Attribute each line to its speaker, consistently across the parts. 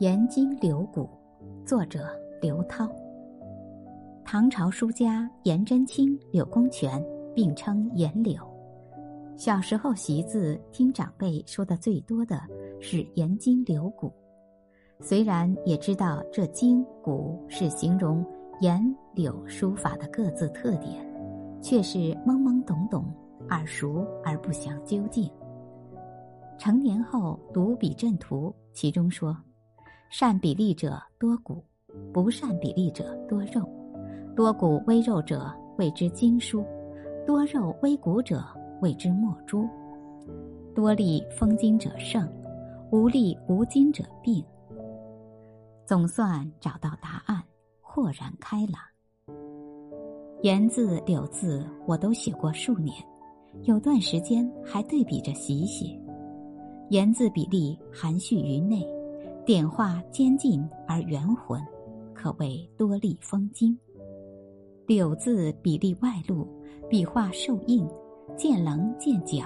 Speaker 1: 颜经柳骨，作者刘涛。唐朝书家颜真卿、柳公权并称颜柳。小时候习字，听长辈说的最多的是颜经柳骨。虽然也知道这经骨是形容颜柳书法的各自特点，却是懵懵懂懂、耳熟而不详究竟。成年后读笔阵图，其中说。善比例者多骨，不善比例者多肉。多骨微肉者谓之精疏，多肉微骨者谓之墨珠。多力丰精者胜，无力无精者病。总算找到答案，豁然开朗。言字、柳字我都写过数年，有段时间还对比着习写。言字比例含蓄于内。点画坚劲而圆浑，可谓多力丰精。柳字比例外露，笔画受硬，见棱见角，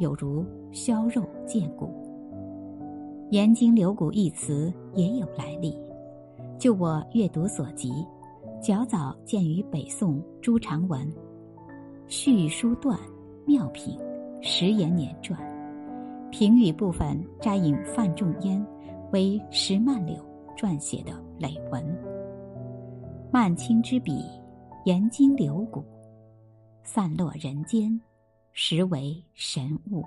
Speaker 1: 有如削肉见骨。颜经柳骨一词也有来历，就我阅读所及，较早见于北宋朱长文《续书段妙品十言年传》，评语部分摘引范仲淹。为石曼柳撰写的累文。曼青之笔，研经流骨，散落人间，实为神物。